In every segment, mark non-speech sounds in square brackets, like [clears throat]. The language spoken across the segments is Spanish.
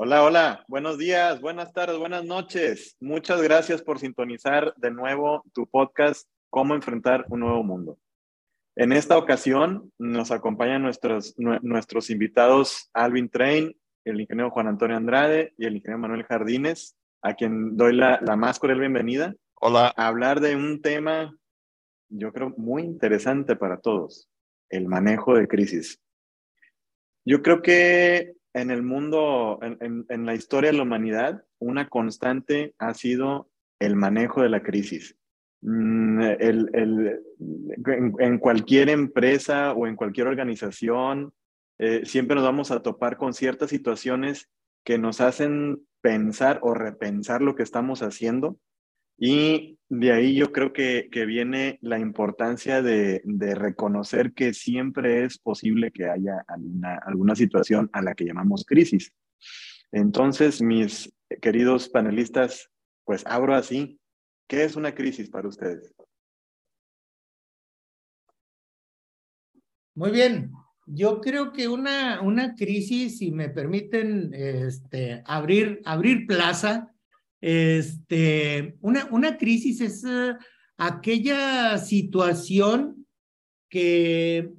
Hola, hola, buenos días, buenas tardes, buenas noches. Muchas gracias por sintonizar de nuevo tu podcast Cómo enfrentar un nuevo mundo. En esta ocasión nos acompañan nuestros, nuestros invitados Alvin Train, el ingeniero Juan Antonio Andrade y el ingeniero Manuel Jardines, a quien doy la, la más cordial bienvenida. Hola. A hablar de un tema, yo creo, muy interesante para todos, el manejo de crisis. Yo creo que en el mundo, en, la historia de la humanidad, una constante ha sido el manejo de la crisis. Mm, en, cualquier empresa o en cualquier organización, eh, siempre nos vamos a topar con ciertas situaciones que nos hacen pensar o repensar lo que estamos haciendo y de ahí yo creo que, que viene la importancia de, de, reconocer que siempre es posible que haya alguna, alguna situación a la que llamamos crisis. Entonces, mis queridos panelistas, pues abro así. ¿Qué es una crisis para ustedes? Muy bien. Yo creo que una, una crisis, si me permiten este, abrir, abrir plaza, este, una, una crisis es uh, aquella situación que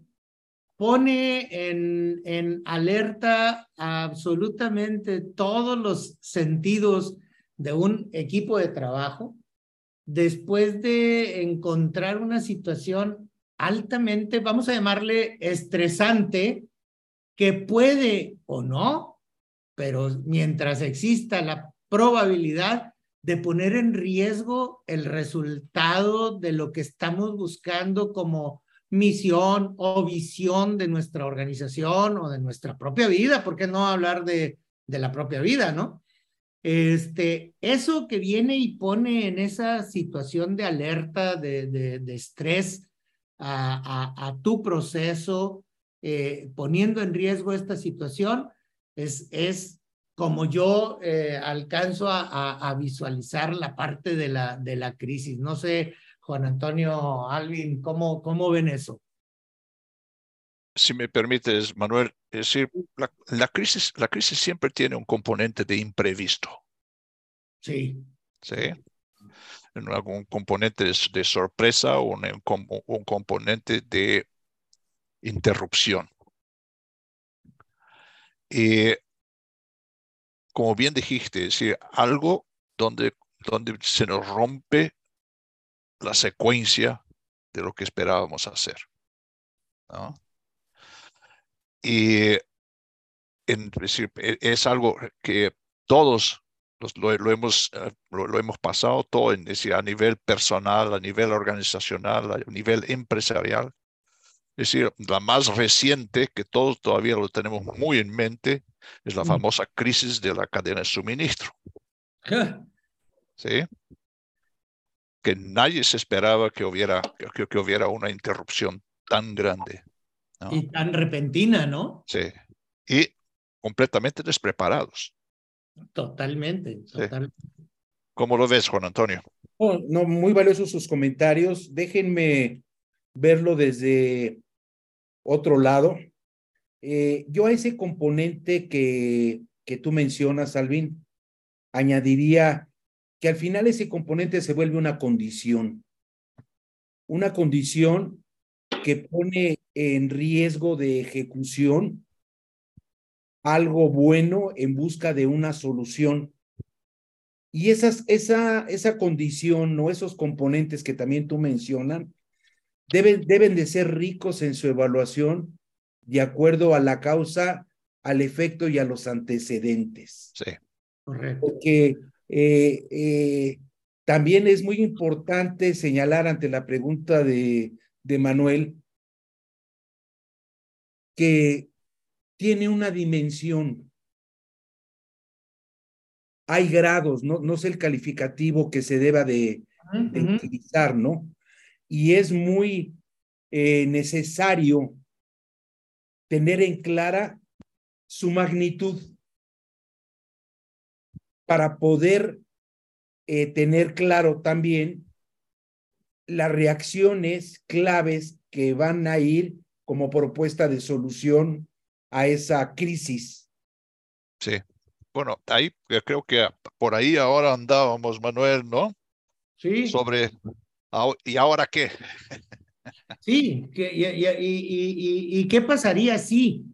pone en, en alerta absolutamente todos los sentidos de un equipo de trabajo después de encontrar una situación altamente, vamos a llamarle estresante, que puede o no, pero mientras exista la probabilidad de poner en riesgo el resultado de lo que estamos buscando como misión o visión de nuestra organización o de nuestra propia vida, ¿por qué no hablar de, de la propia vida, no? Este, eso que viene y pone en esa situación de alerta, de, de, de estrés a, a, tu proceso, eh, poniendo en riesgo esta situación, es, es como yo eh, alcanzo a, a, a, visualizar la parte de la, de la crisis. No sé, Juan Antonio, Alvin, ¿cómo, cómo ven eso? Si me permites, Manuel, es decir, la, la, crisis, la crisis siempre tiene un componente de imprevisto. Sí. Sí. Un componente de, sorpresa o un, un componente de interrupción. Y como bien dijiste, es decir, algo donde, donde se nos rompe la secuencia de lo que esperábamos hacer. ¿no? Y en, es, e, es, algo que todos lo, hemos, eh, lo, hemos pasado, todo en, decir, a nivel personal, a nivel organizacional, a nivel empresarial. Es decir, la más reciente, que todos todavía lo tenemos muy en mente, es la famosa crisis de la cadena de suministro. [laughs] ¿Sí? Que nadie se esperaba que hubiera, que, que hubiera una interrupción tan grande. ¿no? Y tan repentina, ¿no? Sí. Y completamente despreparados. Totalmente, totalmente. Sí. ¿Cómo lo ves, Juan Antonio? Oh, no, muy valiosos sus comentarios. Déjenme verlo desde otro lado. Eh, yo a ese componente que, que tú mencionas, Alvin, añadiría que al final ese componente se vuelve una condición, una condición que pone en riesgo de ejecución algo bueno en busca de una solución. Y esas, esa, esa condición o esos componentes que también tú mencionas deben, deben de ser ricos en su evaluación de acuerdo a la causa, al efecto y a los antecedentes. Sí. Correcto. Porque eh, eh, también es muy importante señalar ante la pregunta de, de Manuel que tiene una dimensión. hay grados, no, no sé el calificativo que se deba de, utilizar, ¿no? Y es muy eh, necesario tener en clara su magnitud para poder eh, tener claro también las reacciones claves que van a ir como propuesta de solución a esa crisis. Sí. Bueno, ahí creo que por ahí ahora andábamos, Manuel, ¿no? Sí. Sobre, ¿y ahora qué? Sí, y, y, y, qué pasaría si?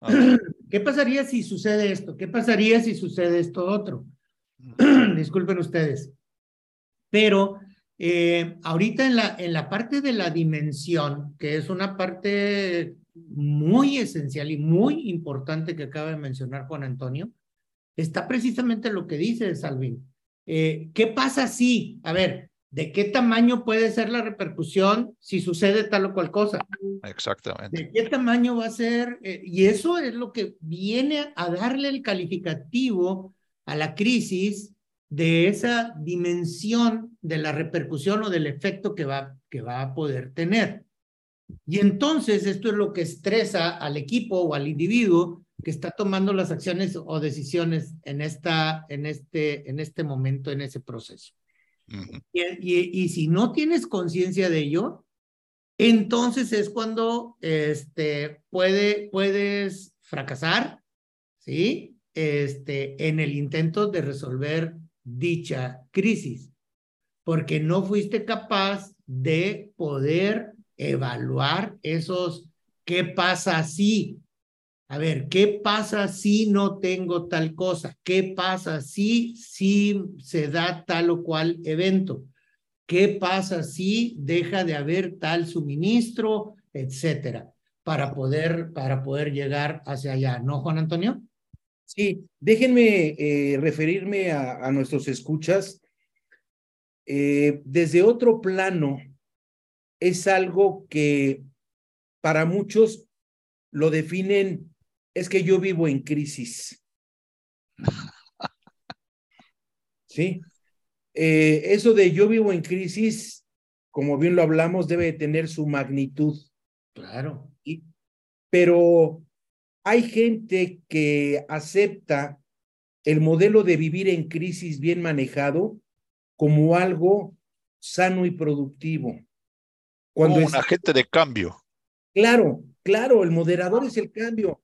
[clears throat] ¿Qué pasaría si sucede esto? ¿Qué pasaría si sucede esto otro? [clears throat] Disculpen ustedes. Pero eh, ahorita en la, en la parte de la dimensión, que es una parte muy esencial y muy importante que acaba de mencionar Juan Antonio, está precisamente lo que dice Salvin. Eh, ¿Qué pasa si, a ver, de qué tamaño puede ser la repercusión si sucede tal o cual cosa? Exactamente. ¿De qué tamaño va a ser? Eh, y eso es lo que viene a darle el calificativo a la crisis de esa dimensión de la repercusión o del efecto que va, que va a poder tener. Y entonces esto es lo que estresa al equipo o al individuo que está tomando las acciones o decisiones en, esta, en, este, en este momento, en ese proceso. Y, y, y, si no tienes conciencia de ello, entonces es cuando este, puede, puedes fracasar, ¿sí? Este, en el intento de resolver dicha crisis, porque no fuiste capaz de poder evaluar esos, ¿qué pasa si? A ver, ¿qué pasa si no tengo tal cosa? ¿Qué pasa si, si se da tal o cual evento? ¿Qué pasa si deja de haber tal suministro, etcétera? Para poder, para poder llegar hacia allá, ¿no, Juan Antonio? Sí, déjenme eh, referirme a, nuestros escuchas. Eh, desde otro plano, es algo que para muchos lo definen es que yo vivo en crisis. [laughs] Sí. Eh, eso de yo vivo en crisis, como bien lo hablamos, debe tener su magnitud. Claro. pero hay gente que acepta el modelo de vivir en crisis bien manejado como algo sano y productivo. Cuando como un agente de cambio. Claro, claro, el moderador es el cambio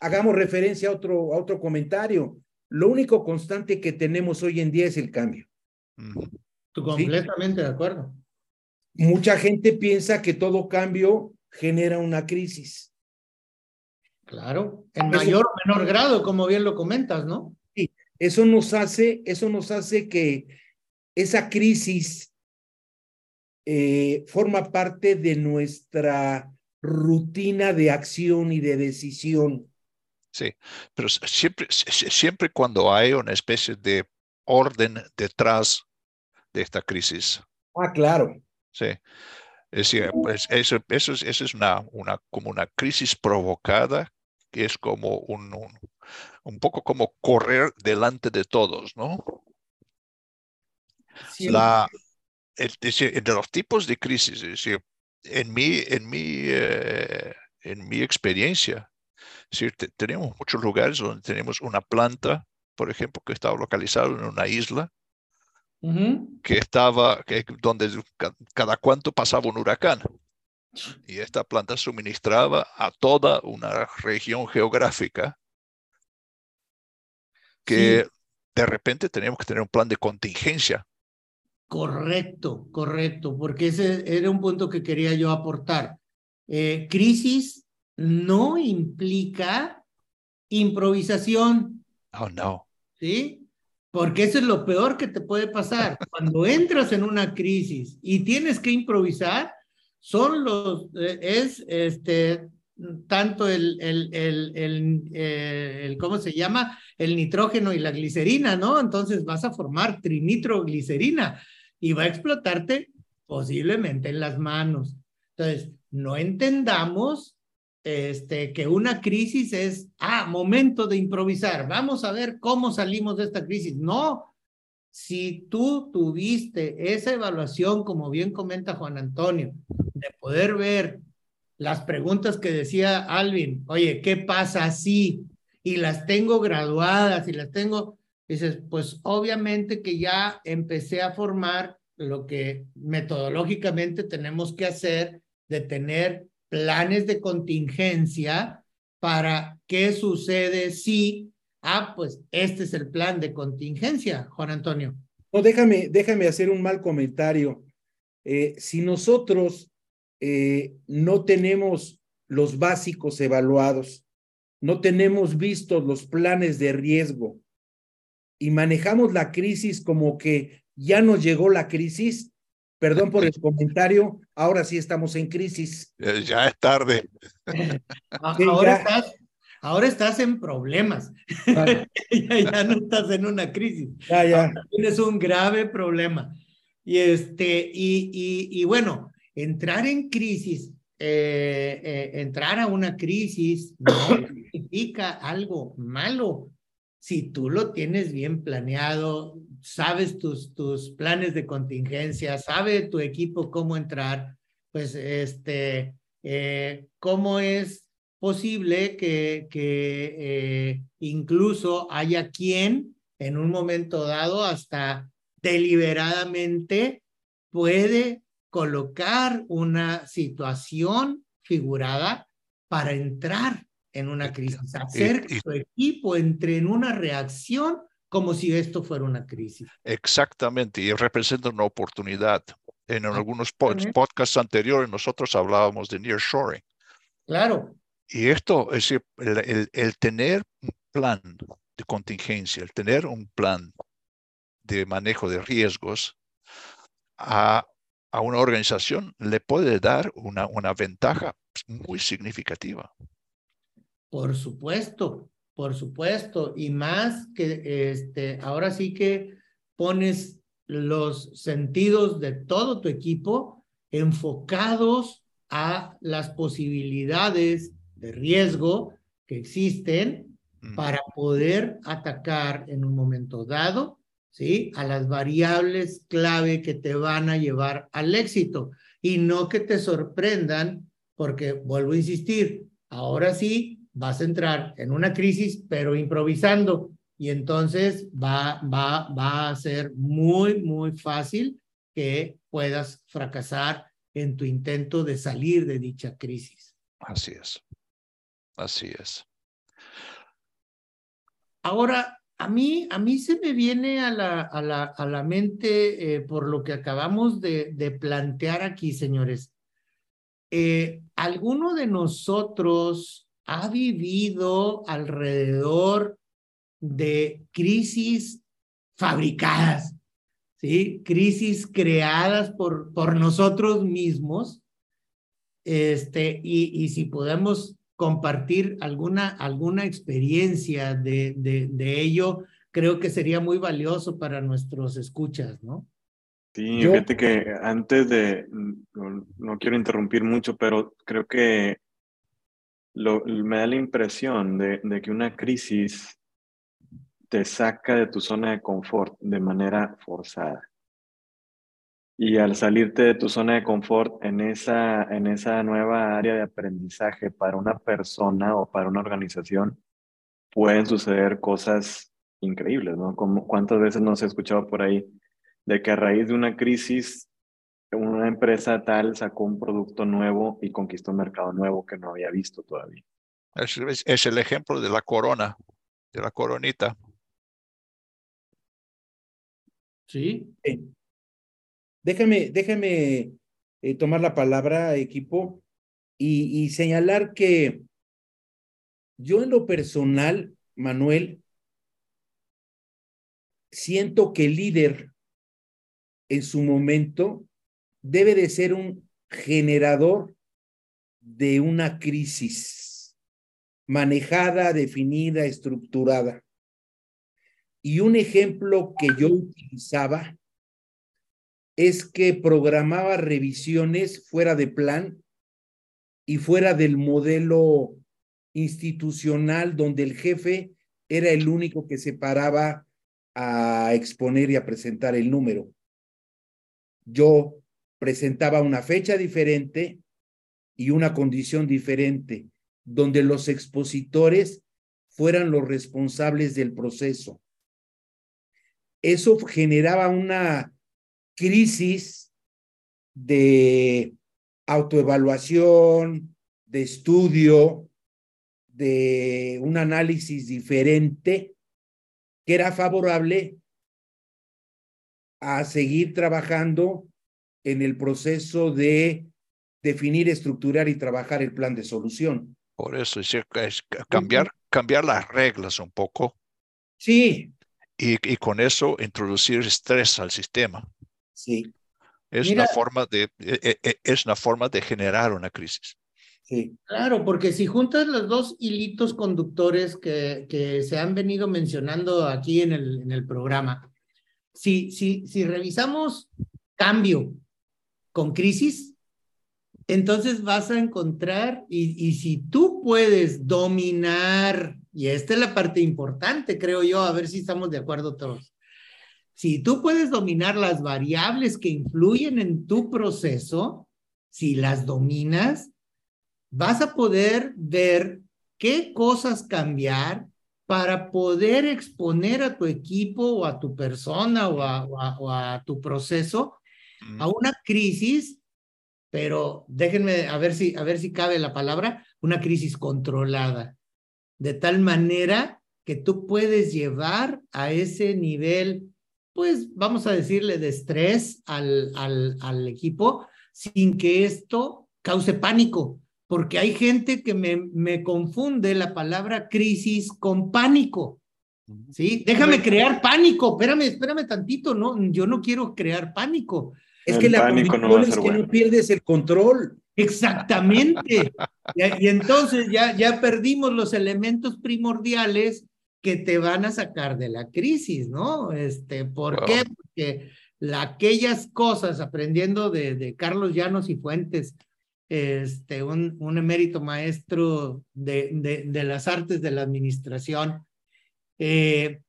hagamos referencia a otro, a otro comentario. Lo único constante que tenemos hoy en día es el cambio. completamente de acuerdo. Mucha gente piensa que todo cambio genera una crisis. Claro, en mayor o menor grado, como bien lo comentas, ¿no? Sí, eso nos hace, eso nos hace que esa crisis eh, forma parte de nuestra rutina de acción y de decisión. Sí, pero siempre, siempre cuando hay una especie de orden detrás de esta crisis. Ah, claro. Sí. Es decir, pues eso, eso, es, eso es una, una, como una crisis provocada que es como un, un, poco como correr delante de todos, ¿no? Sí. La, el, de los tipos de crisis, es decir, en mi, en mi, eh, en mi experiencia, tenemos muchos lugares donde tenemos una planta, por ejemplo, que estaba localizada en una isla, que estaba, que, donde cada cuanto pasaba un huracán. Y esta planta suministraba a toda una región geográfica que de repente tenemos que tener un plan de contingencia. Correcto, correcto, porque ese era un punto que quería yo aportar. Eh, crisis no implica improvisación. Oh, no. ¿Sí? Porque eso es lo peor que te puede pasar. [laughs] Cuando entras en una crisis y tienes que improvisar, son los, eh, es este, tanto el, el, el, el, eh, el, ¿cómo se llama? El nitrógeno y la glicerina, ¿no? Entonces vas a formar trinitroglicerina y va a explotarte posiblemente en las manos. Entonces, no entendamos este, que una crisis es, ah, momento de improvisar, vamos a ver cómo salimos de esta crisis. No, si tú tuviste esa evaluación, como bien comenta Juan Antonio, de poder ver las preguntas que decía Alvin, oye, ¿qué pasa si? Y las tengo graduadas y las tengo, dices, pues obviamente que ya empecé a formar lo que metodológicamente tenemos que hacer de tener planes de contingencia para qué sucede si, ah, pues este es el plan de contingencia, Juan Antonio. No, déjame, déjame hacer un mal comentario. Eh, si nosotros eh, no tenemos los básicos evaluados, no tenemos vistos los planes de riesgo y manejamos la crisis como que ya nos llegó la crisis, Perdón por el comentario, ahora sí estamos en crisis. Ya es tarde. ahora, estás, ahora estás en problemas. [laughs] ya, no estás en una crisis. Ya, ya. tienes un grave problema. Y, este, y, y, y bueno, entrar en crisis, eh, eh, entrar a una crisis no significa algo malo. Si tú lo tienes bien planeado, sabes tus, tus planes de contingencia, sabe tu equipo cómo entrar, pues este, eh, cómo es posible que, que eh, incluso haya quien en un momento dado hasta deliberadamente puede colocar una situación figurada para entrar en una crisis, hacer que tu equipo entre en una reacción como si esto fuera una crisis. Exactamente, y representa una oportunidad. En algunos podcasts anteriores nosotros hablábamos de nearshoring. Claro. Y esto, es decir, el, tener un plan de contingencia, el tener un plan de manejo de riesgos a, a una organización le puede dar una, una ventaja muy significativa. Por supuesto, por supuesto, y más que este, ahora sí que pones los sentidos de todo tu equipo enfocados a las posibilidades de riesgo que existen mm. para poder atacar en un momento dado, ¿sí? A las variables clave que te van a llevar al éxito y no que te sorprendan, porque vuelvo a insistir, ahora sí vas a entrar en una crisis, pero improvisando. Y entonces va, va, va a ser muy, muy fácil que puedas fracasar en tu intento de salir de dicha crisis. Así es. Así es. Ahora, a mí, a mí se me viene a la, a la, a la mente, eh, por lo que acabamos de, de plantear aquí, señores, eh, ¿alguno de nosotros ha vivido alrededor de crisis fabricadas, ¿sí? Crisis creadas por, por nosotros mismos. Este, y, y si podemos compartir alguna, alguna experiencia de, de, de, ello, creo que sería muy valioso para nuestros escuchas, ¿no? Sí, fíjate que antes de, no, no, quiero interrumpir mucho, pero creo que me da la impresión de, que una crisis te saca de tu zona de confort de manera forzada. Y al salirte de tu zona de confort en esa, en esa nueva área de aprendizaje para una persona o para una organización, pueden suceder cosas increíbles, ¿no? Como cuántas veces nos he escuchado por ahí de que a raíz de una crisis una empresa tal sacó un producto nuevo y conquistó un mercado nuevo que no había visto todavía. Es, el ejemplo de la corona, de la coronita. Sí. Déjame, déjame eh, tomar la palabra, equipo, y, y señalar que yo en lo personal, Manuel, siento que el líder en su momento debe de ser un generador de una crisis manejada, definida, estructurada. Y un ejemplo que yo utilizaba es que programaba revisiones fuera de plan y fuera del modelo institucional donde el jefe era el único que se paraba a exponer y a presentar el número. Yo presentaba una fecha diferente y una condición diferente, donde los expositores fueran los responsables del proceso. Eso generaba una crisis de autoevaluación, de estudio, de un análisis diferente que era favorable a seguir trabajando en el proceso de definir, estructurar y trabajar el plan de solución. Por eso es, cambiar, cambiar las reglas un poco. Sí. Y, y con eso introducir estrés al sistema. Sí. Es una forma de e, e, e, es una forma de generar una crisis. Sí. Claro, porque si juntas los dos hilitos conductores que, que se han venido mencionando aquí en el, en el programa, si, si, si revisamos cambio con crisis, entonces vas a encontrar, y, si tú puedes dominar, y esta es la parte importante, creo yo, a ver si estamos de acuerdo todos. Si tú puedes dominar las variables que influyen en tu proceso, si las dominas, vas a poder ver qué cosas cambiar para poder exponer a tu equipo o a tu persona o a, tu proceso a una crisis, pero déjenme a ver si a ver si cabe la palabra, una crisis controlada, de tal manera que tú puedes llevar a ese nivel, pues vamos a decirle, de estrés al, al, al equipo sin que esto cause pánico, porque hay gente que me, me confunde la palabra crisis con pánico. ¿Sí? Déjame crear pánico. Espérame, espérame tantito, ¿no? Yo no quiero crear pánico. Es que la pánico no es que no pierdes el control. Exactamente. [laughs] y, y, entonces ya, ya perdimos los elementos primordiales que te van a sacar de la crisis, ¿no? Este, ¿Por qué? Porque la, aquellas cosas, aprendiendo de, de Carlos Llanos y Fuentes, este, un, un emérito maestro de, de, de, las artes de la administración eh,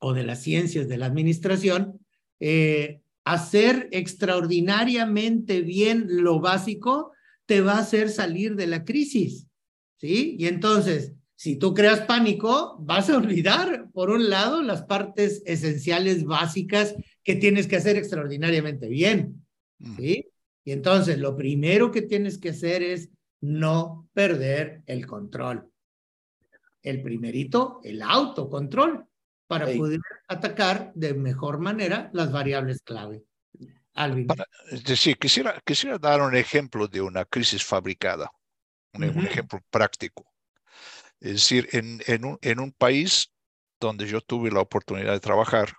o de las ciencias de la administración, eh, hacer extraordinariamente bien lo básico te va a hacer salir de la crisis, ¿sí? Y entonces, si tú creas pánico, vas a olvidar, por un lado, las partes esenciales básicas que tienes que hacer extraordinariamente bien, mm. ¿sí? Y entonces lo primero que tienes que hacer es no perder el control. El primerito, el autocontrol, para poder atacar de mejor manera las variables clave. Alvin. es decir, quisiera, quisiera dar un ejemplo de una crisis fabricada, un, un ejemplo práctico. Es decir, en, en, un, en un país donde yo tuve la oportunidad de trabajar,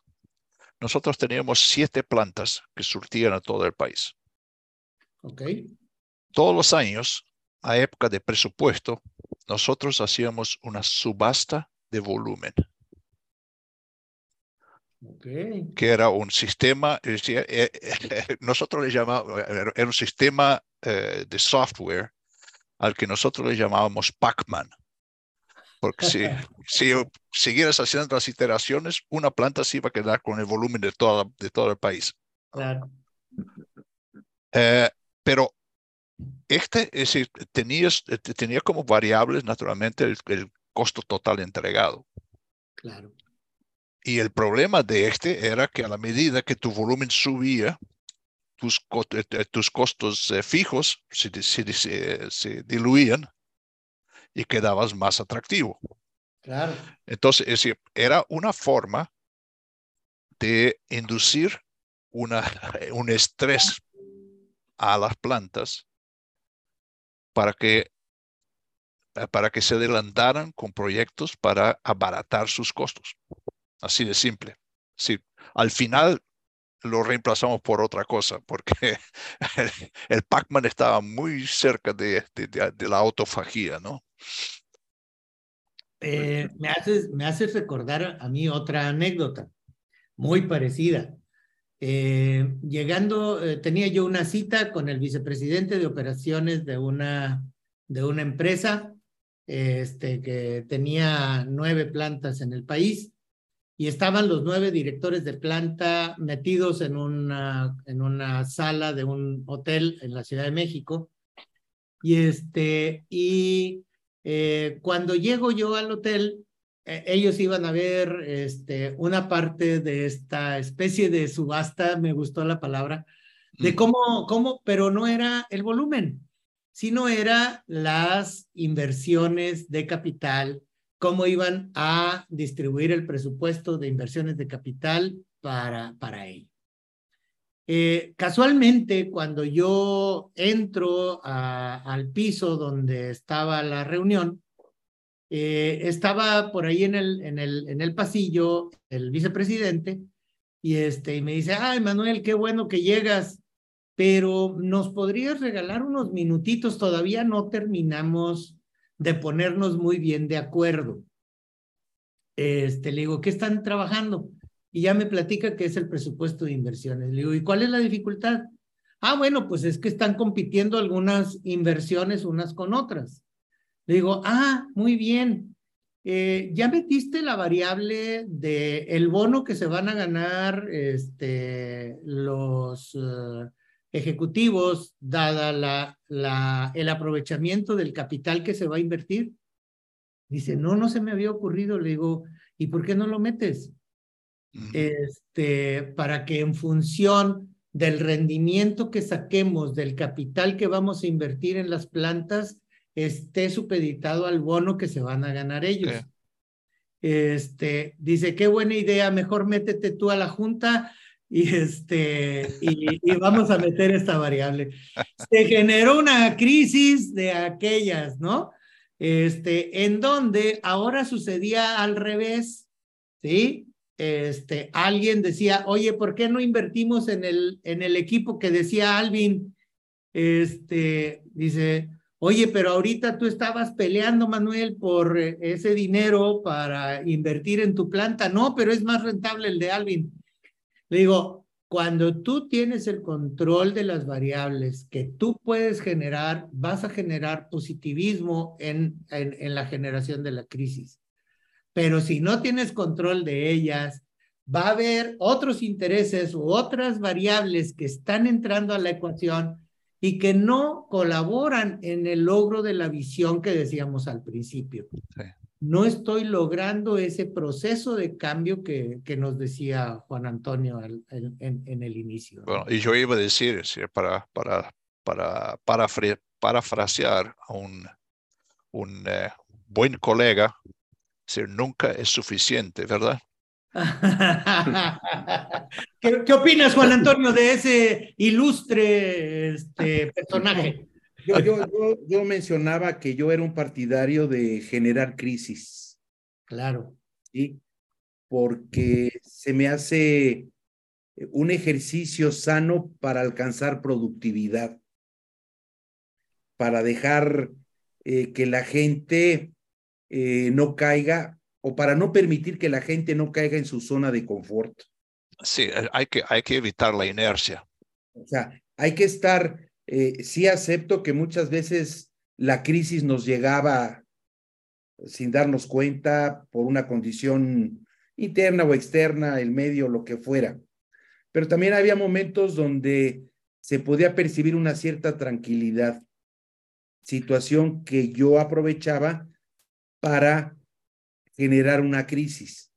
nosotros teníamos siete plantas que surtían a todo el país. Todos los años, a época de presupuesto, nosotros hacíamos una subasta de volumen. Que era un sistema, decía, eh, eh, [laughs] nosotros le llamábamos, era un sistema eh, de software al que nosotros le llamábamos Pac-Man. Porque si, [laughs] si siguieras haciendo las iteraciones, una planta se iba a quedar con el volumen de, toda, de todo el país. Claro. Pero este, es decir, eh, tenía como variables naturalmente el, costo total entregado. Claro. Y el problema de este era que a la medida que tu volumen subía, tus, eh, eh, tus costos fijos se, se, diluían y quedabas más atractivo. Claro. Entonces, es decir, era una forma de inducir una, [laughs] un estrés a las plantas para que, eh, para que se adelantaran con proyectos para abaratar sus costos. Así de simple. Sí, al final lo reemplazamos por otra cosa, porque [laughs] el, Pac-Man estaba muy cerca de, la autofagía, ¿no? Eh, me haces recordar a mí otra anécdota muy parecida. Eh, llegando, eh, tenía yo una cita con el vicepresidente de operaciones de una, de una empresa este, que tenía nueve plantas en el país y estaban los nueve directores de planta metidos en una, en una sala de un hotel en la Ciudad de México. Y, este, y eh, cuando llego yo al hotel, eh, ellos iban a ver este, una parte de esta especie de subasta, me gustó la palabra, de cómo, cómo, pero no era el volumen, sino era las inversiones de capital, cómo iban a distribuir el presupuesto de inversiones de capital para, para ello. Eh, casualmente, cuando yo entro al piso donde estaba la reunión, eh, estaba por ahí en el, en, el, en el pasillo el vicepresidente y, este, y me dice, ay, Manuel, qué bueno que llegas, pero nos podrías regalar unos minutitos, todavía no terminamos de ponernos muy bien de acuerdo. Este, le digo, ¿qué están trabajando? Y ya me platica que es el presupuesto de inversiones. Le digo, ¿y cuál es la dificultad? Ah, bueno, pues es que están compitiendo algunas inversiones unas con otras. Le digo, ah, muy bien. Eh, ya metiste la variable de el bono que se van a ganar este, los eh, ejecutivos, dada la, la, el aprovechamiento del capital que se va a invertir. Dice, no, no se me había ocurrido. Le digo, ¿y por qué no lo metes? Este, para que en función del rendimiento que saquemos del capital que vamos a invertir en las plantas, esté supeditado al bono que se van a ganar ellos. Este, dice, qué buena idea, mejor métete tú a la junta y este, y, vamos a meter esta variable. Se generó una crisis de aquellas, ¿no? Este, en donde ahora sucedía al revés, ¿sí? Este, alguien decía, oye, ¿por qué no invertimos en el, en el equipo que decía Alvin? Este, dice, Oye, pero ahorita tú estabas peleando, Manuel, por eh, ese dinero para invertir en tu planta. No, pero es más rentable el de Alvin. Le digo, cuando tú tienes el control de las variables que tú puedes generar, vas a generar positivismo en, en, en la generación de la crisis. Pero si no tienes control de ellas, va a haber otros intereses u otras variables que están entrando a la ecuación y que no colaboran en el logro de la visión que decíamos al principio. No estoy logrando ese proceso de cambio que, que nos decía Juan Antonio en, en, el inicio. Bueno, y yo iba a decir, para, para, para, para parafrasear a un, un eh, buen colega, nunca es suficiente, ¿verdad? [laughs] ¿Qué, ¿Qué, opinas, Juan Antonio, de ese ilustre este, personaje? Yo, yo, yo, yo, mencionaba que yo era un partidario de generar crisis. Claro. Sí, porque se me hace un ejercicio sano para alcanzar productividad, para dejar eh, que la gente eh, no caiga o para no permitir que la gente no caiga en su zona de confort. Sí, eh, hay que, hay que evitar la inercia. O sea, hay que estar, eh, sí acepto que muchas veces la crisis nos llegaba sin darnos cuenta por una condición interna o externa, el medio, lo que fuera. Pero también había momentos donde se podía percibir una cierta tranquilidad, situación que yo aprovechaba para generar una crisis.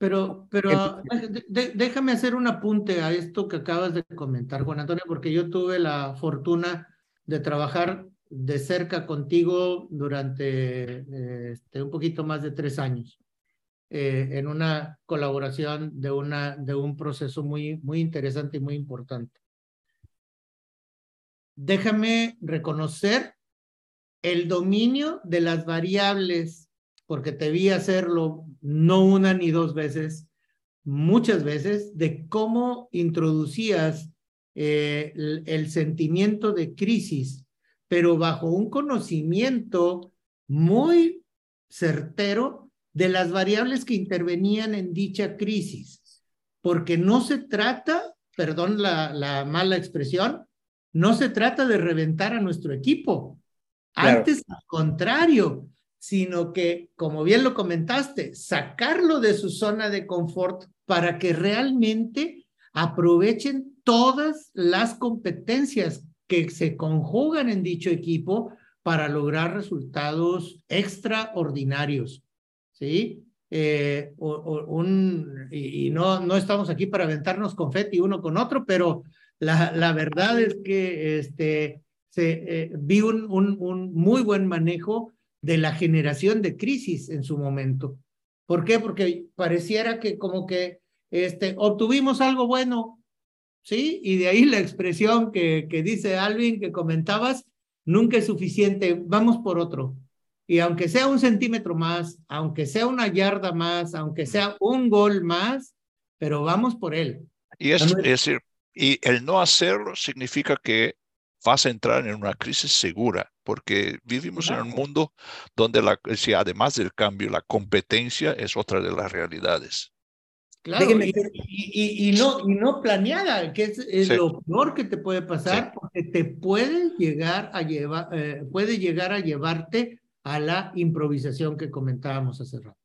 Pero, pero déjame hacer un apunte a esto que acabas de comentar, Juan Antonio, porque yo tuve la fortuna de trabajar de cerca contigo durante este, un poquito más de tres años eh, en una colaboración de, una, de un proceso muy, muy interesante y muy importante. Déjame reconocer el dominio de las variables porque te vi hacerlo no una ni dos veces, muchas veces, de cómo introducías eh, el, el, sentimiento de crisis, pero bajo un conocimiento muy certero de las variables que intervenían en dicha crisis. porque no se trata, perdón la, la mala expresión, no se trata de reventar a nuestro equipo. Antes, al contrario, sino que, como bien lo comentaste, sacarlo de su zona de confort para que realmente aprovechen todas las competencias que se conjugan en dicho equipo para lograr resultados extraordinarios. ¿Sí? Eh, un, y, no, no estamos aquí para aventarnos confeti uno con otro, pero la, la verdad es que este, se, eh, vi un, un, un muy buen manejo de la generación de crisis en su momento. ¿Por qué? Porque pareciera que como que este, obtuvimos algo bueno, ¿sí? Y de ahí la expresión que, que dice Alvin, que comentabas, nunca es suficiente, vamos por otro. Y aunque sea un centímetro más, aunque sea una yarda más, aunque sea un gol más, pero vamos por él. Y es, decir, y el no hacerlo significa que vas a entrar en una crisis segura, porque vivimos en un mundo donde la, si además del cambio, la competencia es otra de las realidades. Claro, y, y, no, y no planeada, que es, lo peor que te puede pasar, porque te puede llegar a llevar, eh, puede llegar a llevarte a la improvisación que comentábamos hace rato.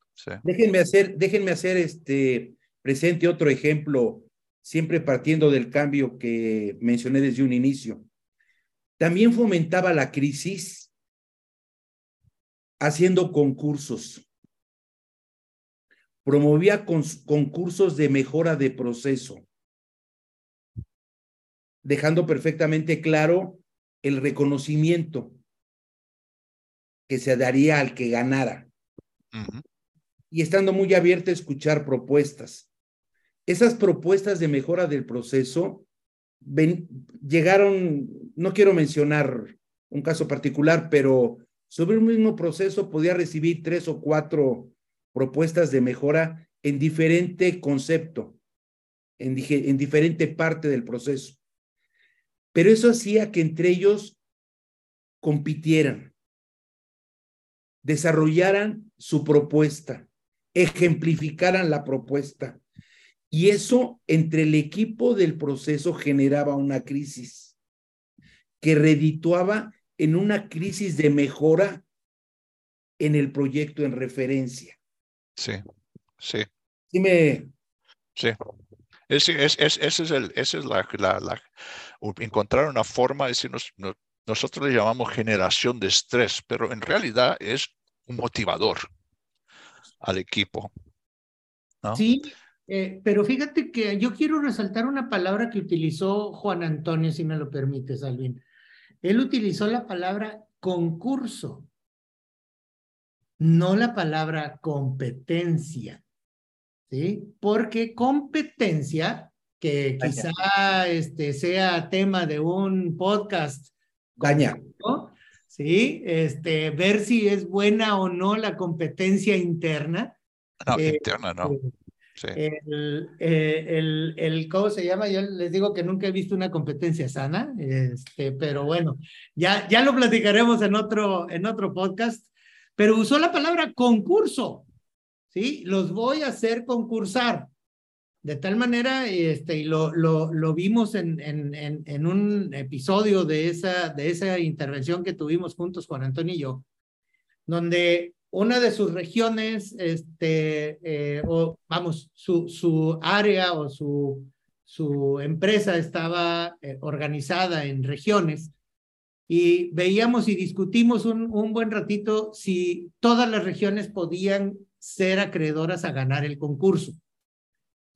Déjenme hacer, déjenme hacer este presente otro ejemplo, siempre partiendo del cambio que mencioné desde un inicio. También fomentaba la crisis haciendo concursos. Promovía concursos de mejora de proceso, dejando perfectamente claro el reconocimiento que se daría al que ganara. Y estando muy abierta a escuchar propuestas. Esas propuestas de mejora del proceso llegaron, no quiero mencionar un caso particular, pero sobre un mismo proceso podía recibir tres o cuatro propuestas de mejora en diferente concepto, en, en diferente parte del proceso. Pero eso hacía que entre ellos compitieran desarrollaran su propuesta, ejemplificaran la propuesta. Y eso entre el equipo del proceso generaba una crisis que redituaba en una crisis de mejora en el proyecto en referencia. Sí, sí. Sí, me... sí. Ese es, es, es, el, esa es la, la, la, encontrar una forma de decirnos, nosotros le llamamos generación de estrés, pero en realidad es un motivador al equipo. Sí, eh, pero fíjate que yo quiero resaltar una palabra que utilizó Juan Antonio, si me lo permites, Alvin. Él utilizó la palabra concurso, no la palabra competencia. ¿Sí? Porque competencia, que quizá este, sea tema de un podcast. Daña. ¿sí? Este, ver si es buena o no la competencia interna. No, eh, interna no. Eh, sí. El, eh, el, el, ¿cómo se llama? Yo les digo que nunca he visto una competencia sana, este, pero bueno, ya, ya lo platicaremos en otro, en otro podcast, pero usó la palabra concurso, ¿sí? Los voy a hacer concursar. De tal manera, este, y lo, lo, lo vimos en, en, en, en, un episodio de esa, de esa intervención que tuvimos juntos, Juan Antonio y yo, donde una de sus regiones, este, eh, o vamos, su, su área o su, su empresa estaba eh, organizada en regiones y veíamos y discutimos un, un buen ratito si todas las regiones podían ser acreedoras a ganar el concurso.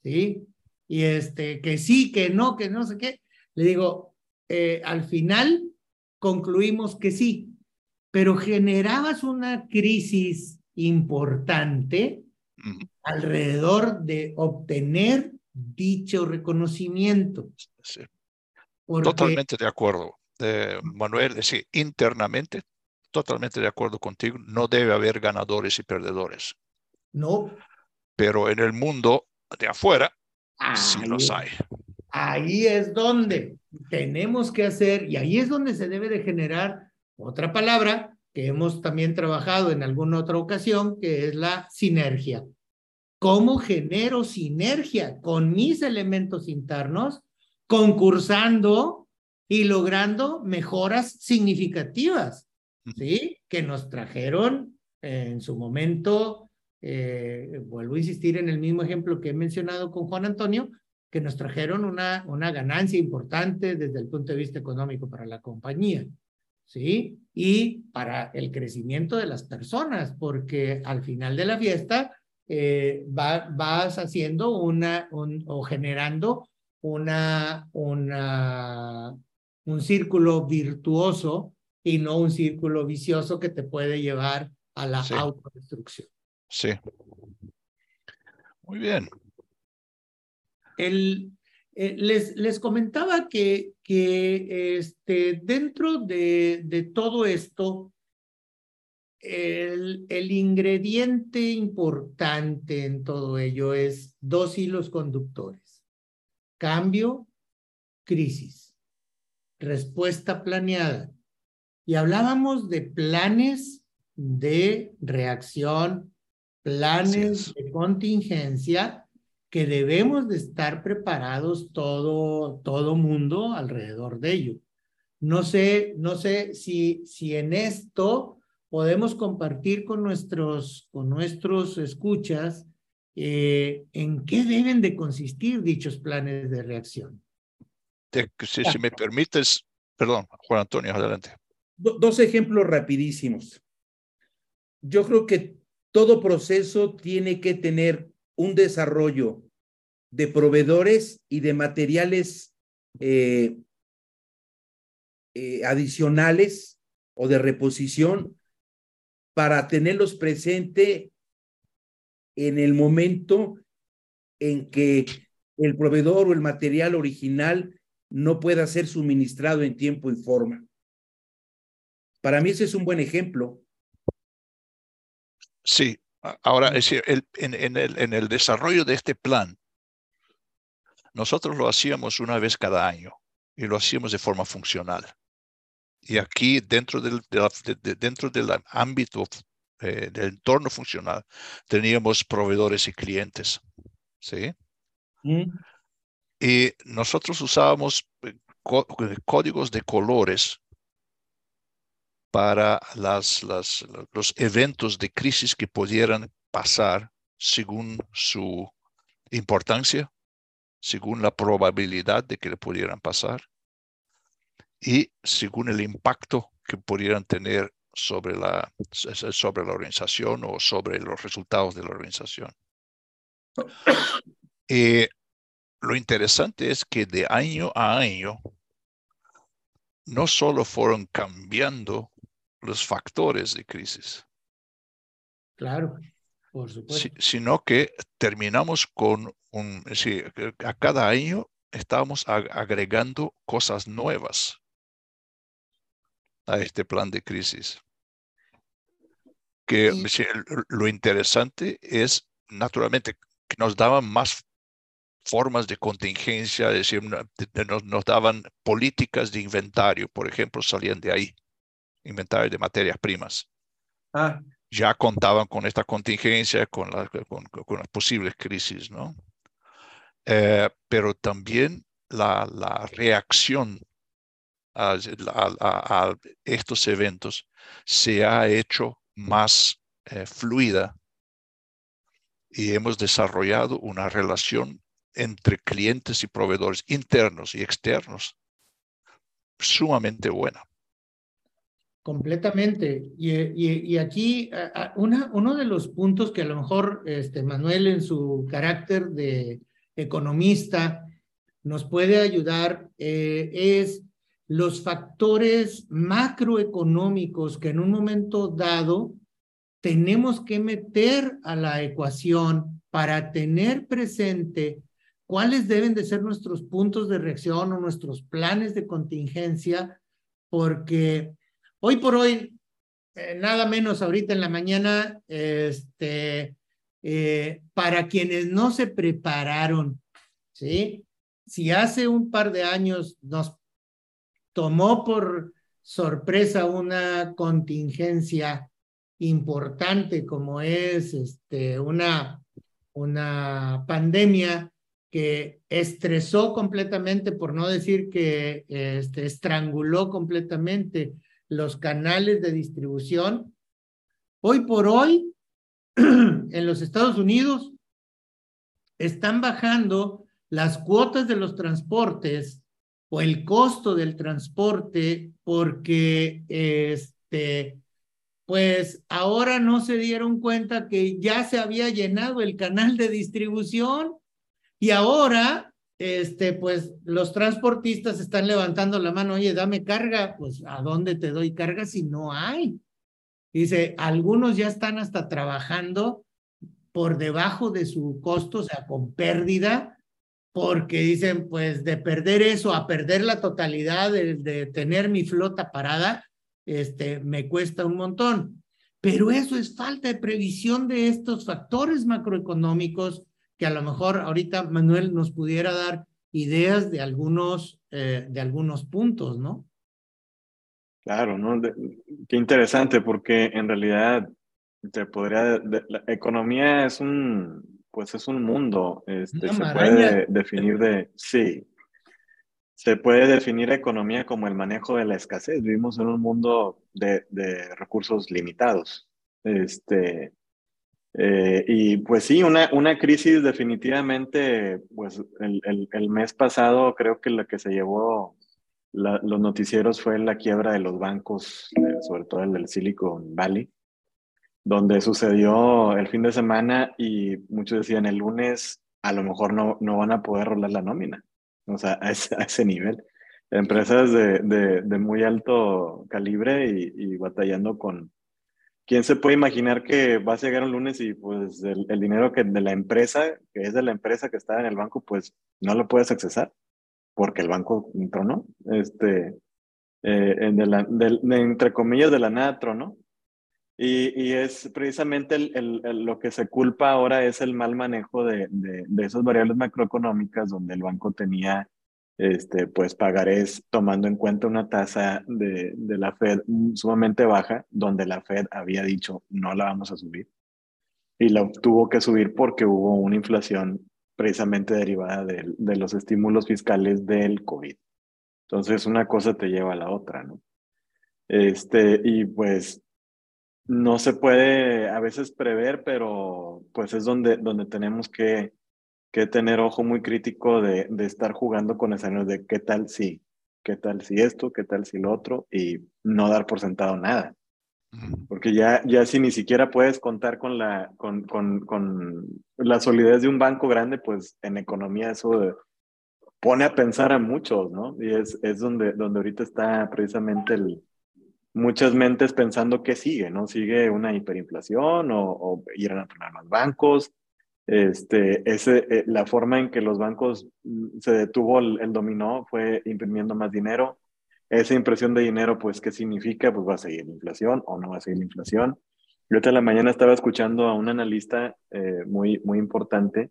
¿sí? Y este, que sí, que no, que no sé qué. Le digo, eh, al final concluimos que sí, pero generabas una crisis importante alrededor de obtener dicho reconocimiento. Totalmente de acuerdo, Manuel. decir, internamente, totalmente de acuerdo contigo, no debe haber ganadores y perdedores. No. Pero en el mundo de afuera, sí los hay. Ahí es donde tenemos que hacer, y ahí es donde se debe de generar otra palabra que hemos también trabajado en alguna otra ocasión, que es la sinergia. cómo genero sinergia con mis elementos internos, concursando y logrando mejoras significativas, ¿sí? Que nos trajeron en su momento, eh, vuelvo a insistir en el mismo ejemplo que he mencionado con Juan Antonio, que nos trajeron una, una ganancia importante desde el punto de vista económico para la compañía, ¿sí? Y para el crecimiento de las personas, porque al final de la fiesta eh, va, vas haciendo una, un, o generando una, una, un círculo virtuoso y no un círculo vicioso que te puede llevar a la autodestrucción. Sí. Muy bien. El, eh, les, les comentaba que, que este, dentro de, de todo esto, el, el, ingrediente importante en todo ello es dos hilos conductores. Cambio, crisis, respuesta planeada. Y hablábamos de planes de reacción, planes de contingencia que debemos de estar preparados todo, todo mundo alrededor de ello. No sé, no sé si, si en esto podemos compartir con nuestros, con nuestros escuchas eh, en qué deben de consistir dichos planes de reacción. si, si, me permites, perdón, Juan Antonio, adelante. dos ejemplos rapidísimos. Yo creo que todo proceso tiene que tener un desarrollo de proveedores y de materiales eh, eh, adicionales o de reposición para tenerlos presente en el momento en que el proveedor o el material original no pueda ser suministrado en tiempo y forma. Para mí ese es un buen ejemplo. Sí, Ahora, es decir, el, en, en, el, en, el, desarrollo de este plan, nosotros lo hacíamos una vez cada año y lo hacíamos de forma funcional. Y aquí, dentro del, de la, de, dentro del ámbito eh, del entorno funcional, teníamos proveedores y clientes. ¿sí? Y nosotros usábamos eh, códigos de colores para las, las, los eventos de crisis que pudieran pasar según su importancia, según la probabilidad de que le pudieran pasar y según el impacto que pudieran tener sobre la, sobre la organización o sobre los resultados de la organización. Y [coughs] lo interesante es que de año a año no solo fueron cambiando los factores de crisis. Claro, por supuesto. sino que terminamos con un, sí, a cada año estamos agregando cosas nuevas a este plan de crisis. Que lo interesante es, naturalmente, que nos daban más formas de contingencia, es decir, nos, nos daban políticas de inventario, por ejemplo, salían de ahí inventario de materias primas. Ah. Ya contaban con esta contingencia, con, la, con, con las posibles crisis, ¿no? Eh, pero también la, la reacción a, a, a, estos eventos se ha hecho más eh, fluida y hemos desarrollado una relación entre clientes y proveedores internos y externos sumamente buena. Completamente. Y, y, aquí una, uno de los puntos que a lo mejor este, Manuel en su carácter de economista nos puede ayudar eh, es los factores macroeconómicos que en un momento dado tenemos que meter a la ecuación para tener presente cuáles deben de ser nuestros puntos de reacción o nuestros planes de contingencia, porque Hoy por hoy, eh, nada menos ahorita en la mañana, este, eh, para quienes no se prepararon, ¿sí? Si hace un par de años nos tomó por sorpresa una contingencia importante como es este, una, una pandemia que estresó completamente, por no decir que este, estranguló completamente los canales de distribución. Hoy por hoy, [clears throat] en los Estados Unidos, están bajando las cuotas de los transportes o el costo del transporte porque este, pues ahora no se dieron cuenta que ya se había llenado el canal de distribución y ahora, este, pues los transportistas están levantando la mano, oye, dame carga, pues ¿a dónde te doy carga si no hay? Dice, algunos ya están hasta trabajando por debajo de su costo, o sea, con pérdida, porque dicen, pues de perder eso a perder la totalidad de, de tener mi flota parada, este, me cuesta un montón. Pero eso es falta de previsión de estos factores macroeconómicos que a lo mejor ahorita Manuel nos pudiera dar ideas de algunos, eh, de algunos puntos, ¿no? Claro, ¿no? qué interesante, porque en realidad te podría, la economía es un, pues es un mundo, este, se puede definir de, sí, se puede definir economía como el manejo de la escasez. Vivimos en un mundo de, de recursos limitados. Este, eh, y pues sí, una, una crisis definitivamente, pues el, el, mes pasado creo que lo que se llevó la, los noticieros fue la quiebra de los bancos, eh, sobre todo el del Silicon Valley, donde sucedió el fin de semana y muchos decían el lunes a lo mejor no, no van a poder rolar la nómina, o sea, a ese, a ese nivel. Empresas de, de, muy alto calibre y batallando con, ¿quién se puede imaginar que vas a llegar un lunes y pues el, el, dinero que de la empresa, que es de la empresa que está en el banco, pues no lo puedes accesar porque el banco tronó, este, eh, de la, de, de, entre comillas, de la nada tronó. Y, y es precisamente el, el, lo que se culpa ahora es el mal manejo de, de, esas variables macroeconómicas donde el banco tenía este, pues pagarés tomando en cuenta una tasa de, de, la Fed sumamente baja, donde la Fed había dicho no la vamos a subir. Y la tuvo que subir porque hubo una inflación precisamente derivada de, de los estímulos fiscales del COVID. Entonces una cosa te lleva a la otra, ¿no? Este, y pues no se puede a veces prever, pero pues es donde, donde tenemos que que tener ojo muy crítico de, de estar jugando con escenarios de qué tal si, qué tal si esto, qué tal si lo otro, y no dar por sentado nada. Porque ya, ya si ni siquiera puedes contar con la, con, con, con la solidez de un banco grande, pues en economía eso pone a pensar a muchos, ¿no? Y es, es donde, donde ahorita está precisamente el, muchas mentes pensando qué sigue, ¿no? Sigue una hiperinflación o, o irán a poner más bancos, este, eh, la forma en que los bancos mm, se detuvo el, el, dominó fue imprimiendo más dinero. Esa impresión de dinero, pues, ¿qué significa? Pues va a seguir la inflación o no va a seguir la inflación. Yo esta la mañana estaba escuchando a un analista eh, muy, muy importante,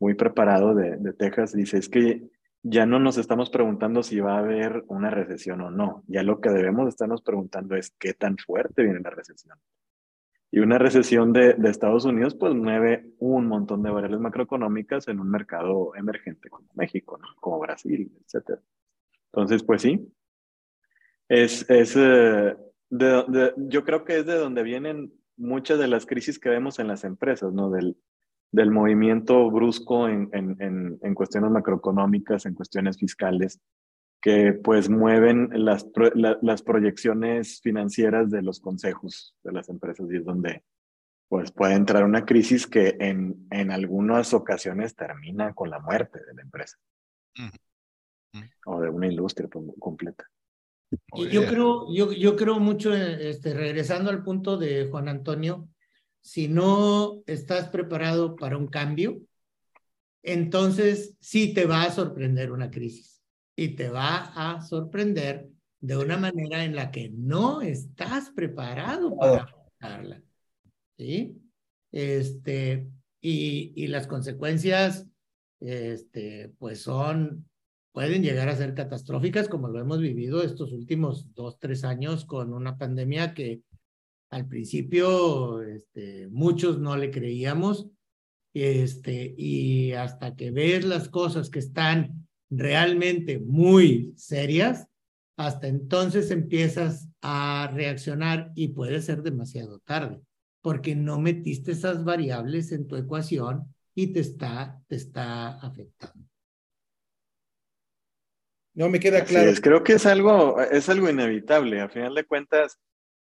muy preparado de, de Texas. Dice, es que ya no nos estamos preguntando si va a haber una recesión o no. Ya lo que debemos estarnos preguntando es qué tan fuerte viene la recesión. Y una recesión de, de, Estados Unidos pues mueve un montón de variables macroeconómicas en un mercado emergente como México, ¿no? como Brasil, etc. Entonces, pues sí, es, es eh, de, de, yo creo que es de donde vienen muchas de las crisis que vemos en las empresas, ¿no? Del, del movimiento brusco en, en, en, en cuestiones macroeconómicas, en cuestiones fiscales, que pues mueven las, la, las proyecciones financieras de los consejos de las empresas y es donde pues puede entrar una crisis que en, en algunas ocasiones termina con la muerte de la empresa mm. Mm. o de una industria completa. Y yo creo, yo, yo creo mucho, este, regresando al punto de Juan Antonio, si no estás preparado para un cambio, entonces sí te va a sorprender una crisis y te va a sorprender de una manera en la que no estás preparado para afrontarla. ¿Sí? Este, y, y las consecuencias, este, pues son, pueden llegar a ser catastróficas como lo hemos vivido estos últimos dos, tres años con una pandemia que al principio este, muchos no le creíamos este, y hasta que ves las cosas que están realmente muy serias, hasta entonces empiezas a reaccionar y puede ser demasiado tarde, porque no metiste esas variables en tu ecuación y te está, te está afectando. No me queda claro. creo que es algo, es algo inevitable. A final de cuentas,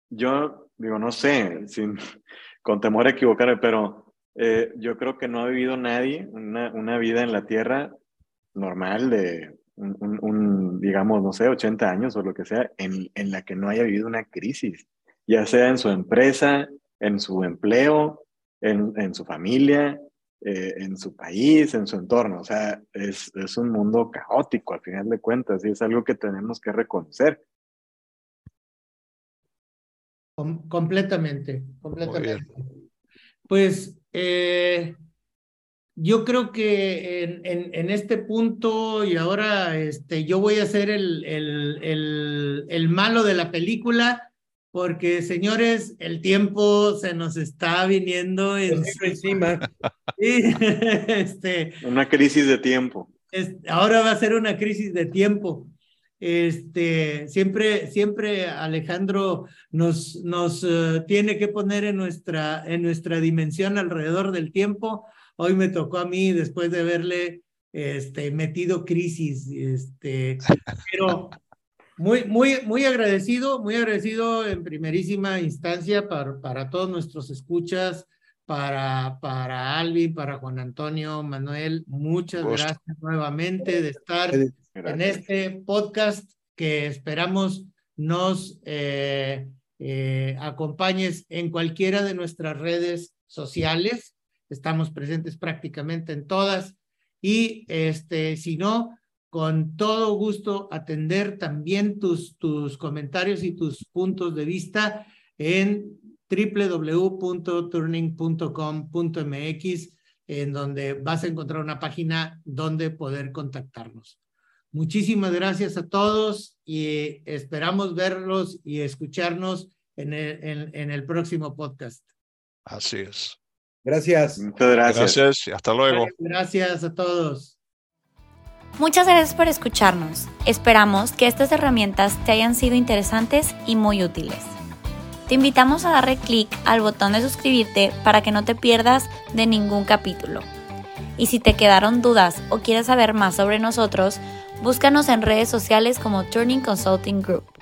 yo digo, no sé, sin, [laughs] con temor a equivocarme, pero eh, yo creo que no ha vivido nadie una, una vida en la Tierra normal de un, un, digamos, no sé, 80 años o lo que sea, en, en la que no haya vivido una crisis, ya sea en su empresa, en su empleo, en, en su familia, eh, en su país, en su entorno. O sea, es, es un mundo caótico al final de cuentas y es algo que tenemos que reconocer. completamente, completamente. Pues eh, yo creo que en, en, en, este punto y ahora este, yo voy a ser el, el, el, el malo de la película porque señores, el tiempo se nos está viniendo encima. [laughs] [laughs] este, una crisis de tiempo. ahora va a ser una crisis de tiempo. Este, siempre, siempre Alejandro nos, nos uh, tiene que poner en nuestra, en nuestra dimensión alrededor del tiempo. Hoy me tocó a mí después de verle este, metido crisis, este, [laughs] pero muy, muy, muy agradecido, muy agradecido en primerísima instancia para, para todos nuestros escuchas, para, para Alvin, para Juan Antonio, Manuel, muchas gracias nuevamente de estar en este podcast que esperamos nos eh, eh, acompañes en cualquiera de nuestras redes sociales. Estamos presentes prácticamente en todas. Y este, si no, con todo gusto atender también tus, tus comentarios y tus puntos de vista en www.turning.com.mx, en donde vas a encontrar una página donde poder contactarnos. Muchísimas gracias a todos y esperamos verlos y escucharnos en el, en, el próximo podcast. Así es. Gracias. Muchas gracias. Gracias y hasta luego. Gracias a todos. Muchas gracias por escucharnos. Esperamos que estas herramientas te hayan sido interesantes y muy útiles. Te invitamos a darle clic al botón de suscribirte para que no te pierdas de ningún capítulo. Y si te quedaron dudas o quieres saber más sobre nosotros, búscanos en redes sociales como Turning Consulting Group.